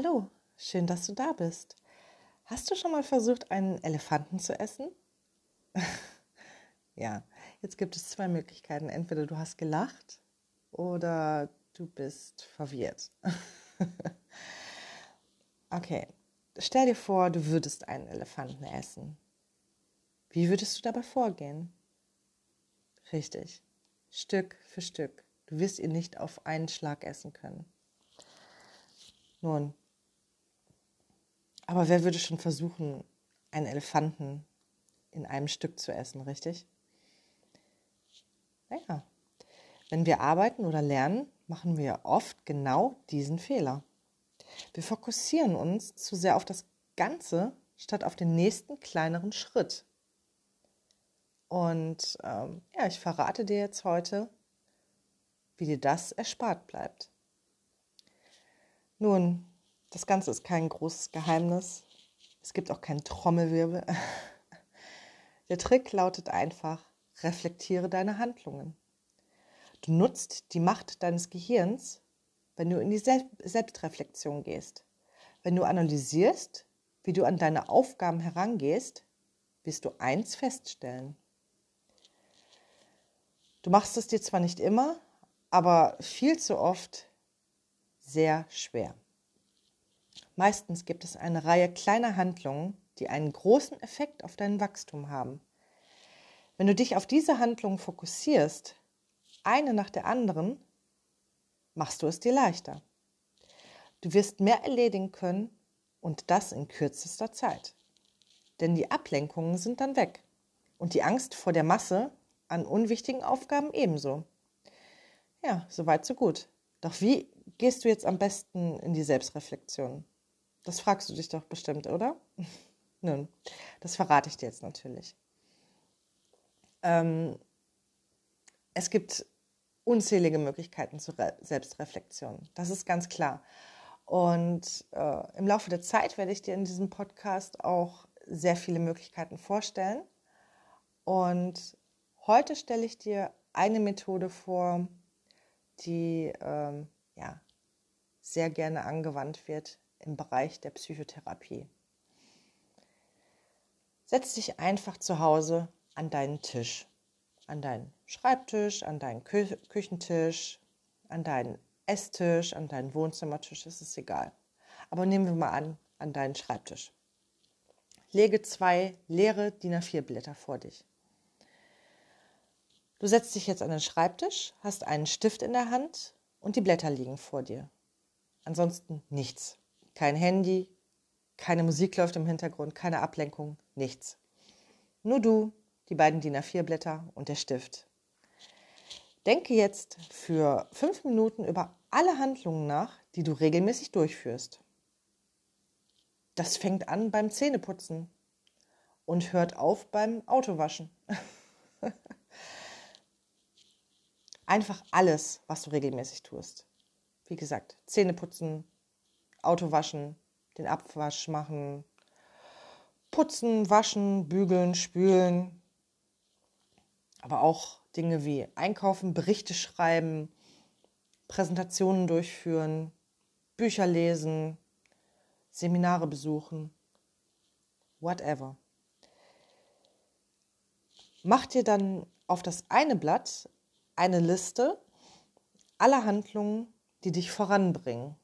Hallo, schön, dass du da bist. Hast du schon mal versucht, einen Elefanten zu essen? ja, jetzt gibt es zwei Möglichkeiten. Entweder du hast gelacht oder du bist verwirrt. okay, stell dir vor, du würdest einen Elefanten essen. Wie würdest du dabei vorgehen? Richtig, Stück für Stück. Du wirst ihn nicht auf einen Schlag essen können. Nun, aber wer würde schon versuchen, einen Elefanten in einem Stück zu essen, richtig? Naja, wenn wir arbeiten oder lernen, machen wir oft genau diesen Fehler. Wir fokussieren uns zu sehr auf das Ganze statt auf den nächsten kleineren Schritt. Und ähm, ja, ich verrate dir jetzt heute, wie dir das erspart bleibt. Nun, das Ganze ist kein großes Geheimnis. Es gibt auch keinen Trommelwirbel. Der Trick lautet einfach, reflektiere deine Handlungen. Du nutzt die Macht deines Gehirns, wenn du in die Selbstreflexion gehst. Wenn du analysierst, wie du an deine Aufgaben herangehst, wirst du eins feststellen. Du machst es dir zwar nicht immer, aber viel zu oft sehr schwer. Meistens gibt es eine Reihe kleiner Handlungen, die einen großen Effekt auf dein Wachstum haben. Wenn du dich auf diese Handlungen fokussierst, eine nach der anderen, machst du es dir leichter. Du wirst mehr erledigen können und das in kürzester Zeit. Denn die Ablenkungen sind dann weg und die Angst vor der Masse an unwichtigen Aufgaben ebenso. Ja, soweit, so gut. Doch wie gehst du jetzt am besten in die Selbstreflexion? Das fragst du dich doch bestimmt, oder? Nun, das verrate ich dir jetzt natürlich. Ähm, es gibt unzählige Möglichkeiten zur Re Selbstreflexion. Das ist ganz klar. Und äh, im Laufe der Zeit werde ich dir in diesem Podcast auch sehr viele Möglichkeiten vorstellen. Und heute stelle ich dir eine Methode vor, die ähm, ja, sehr gerne angewandt wird im Bereich der Psychotherapie. Setz dich einfach zu Hause an deinen Tisch, an deinen Schreibtisch, an deinen Kü Küchentisch, an deinen Esstisch, an deinen Wohnzimmertisch, es ist egal. Aber nehmen wir mal an, an deinen Schreibtisch. Lege zwei leere DIN A4-Blätter vor dich. Du setzt dich jetzt an den Schreibtisch, hast einen Stift in der Hand und die Blätter liegen vor dir. Ansonsten nichts. Kein Handy, keine Musik läuft im Hintergrund, keine Ablenkung, nichts. Nur du, die beiden DIN A4-Blätter und der Stift. Denke jetzt für fünf Minuten über alle Handlungen nach, die du regelmäßig durchführst. Das fängt an beim Zähneputzen und hört auf beim Autowaschen. Einfach alles, was du regelmäßig tust. Wie gesagt, Zähne putzen, Auto waschen, den Abwasch machen, putzen, waschen, bügeln, spülen. Aber auch Dinge wie einkaufen, Berichte schreiben, Präsentationen durchführen, Bücher lesen, Seminare besuchen, whatever. Mach dir dann auf das eine Blatt eine Liste aller Handlungen, die dich voranbringen.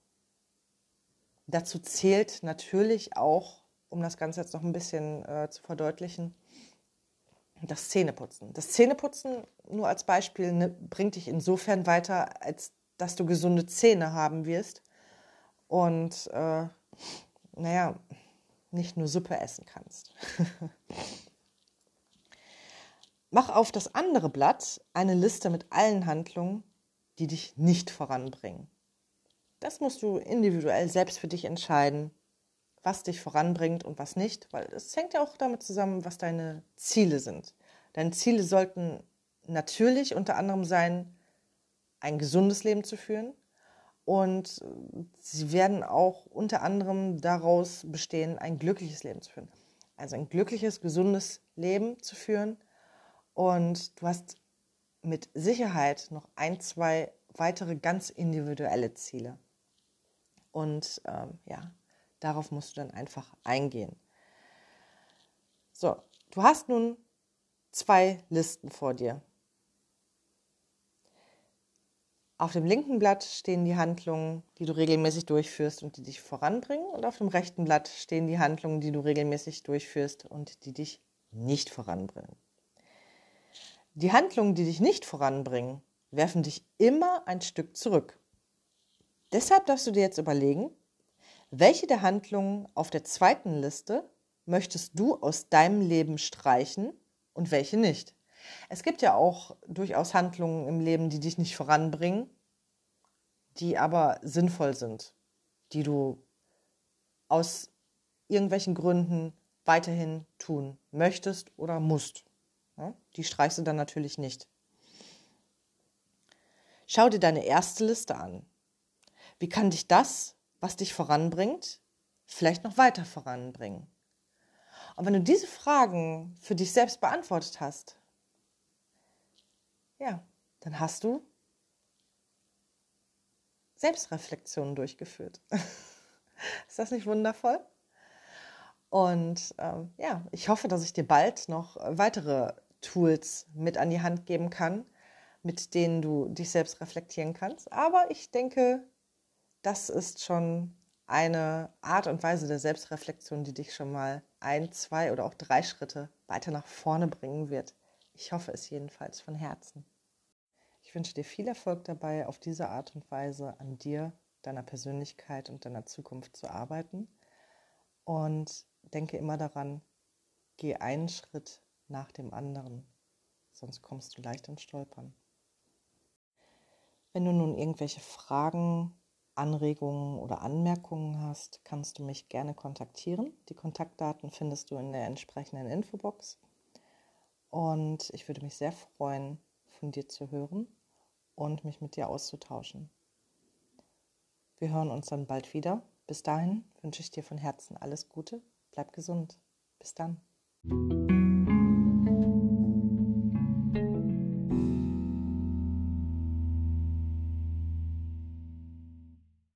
Dazu zählt natürlich auch, um das Ganze jetzt noch ein bisschen äh, zu verdeutlichen, das Zähneputzen. Das Zähneputzen, nur als Beispiel, ne, bringt dich insofern weiter, als dass du gesunde Zähne haben wirst und, äh, naja, nicht nur Suppe essen kannst. Mach auf das andere Blatt eine Liste mit allen Handlungen, die dich nicht voranbringen. Das musst du individuell selbst für dich entscheiden, was dich voranbringt und was nicht, weil es hängt ja auch damit zusammen, was deine Ziele sind. Deine Ziele sollten natürlich unter anderem sein, ein gesundes Leben zu führen und sie werden auch unter anderem daraus bestehen, ein glückliches Leben zu führen. Also ein glückliches, gesundes Leben zu führen und du hast mit Sicherheit noch ein, zwei weitere ganz individuelle Ziele. Und ähm, ja, darauf musst du dann einfach eingehen. So, du hast nun zwei Listen vor dir. Auf dem linken Blatt stehen die Handlungen, die du regelmäßig durchführst und die dich voranbringen. Und auf dem rechten Blatt stehen die Handlungen, die du regelmäßig durchführst und die dich nicht voranbringen. Die Handlungen, die dich nicht voranbringen, werfen dich immer ein Stück zurück. Deshalb darfst du dir jetzt überlegen, welche der Handlungen auf der zweiten Liste möchtest du aus deinem Leben streichen und welche nicht. Es gibt ja auch durchaus Handlungen im Leben, die dich nicht voranbringen, die aber sinnvoll sind, die du aus irgendwelchen Gründen weiterhin tun möchtest oder musst. Die streichst du dann natürlich nicht. Schau dir deine erste Liste an. Wie kann dich das, was dich voranbringt, vielleicht noch weiter voranbringen? Und wenn du diese Fragen für dich selbst beantwortet hast, ja, dann hast du Selbstreflexion durchgeführt. Ist das nicht wundervoll? Und ähm, ja, ich hoffe, dass ich dir bald noch weitere Tools mit an die Hand geben kann, mit denen du dich selbst reflektieren kannst. Aber ich denke, das ist schon eine Art und Weise der Selbstreflexion, die dich schon mal ein, zwei oder auch drei Schritte weiter nach vorne bringen wird. Ich hoffe es jedenfalls von Herzen. Ich wünsche dir viel Erfolg dabei, auf diese Art und Weise an dir, deiner Persönlichkeit und deiner Zukunft zu arbeiten. Und denke immer daran, geh einen Schritt nach dem anderen, sonst kommst du leicht ins Stolpern. Wenn du nun irgendwelche Fragen, Anregungen oder Anmerkungen hast, kannst du mich gerne kontaktieren. Die Kontaktdaten findest du in der entsprechenden Infobox. Und ich würde mich sehr freuen, von dir zu hören und mich mit dir auszutauschen. Wir hören uns dann bald wieder. Bis dahin wünsche ich dir von Herzen alles Gute. Bleib gesund. Bis dann.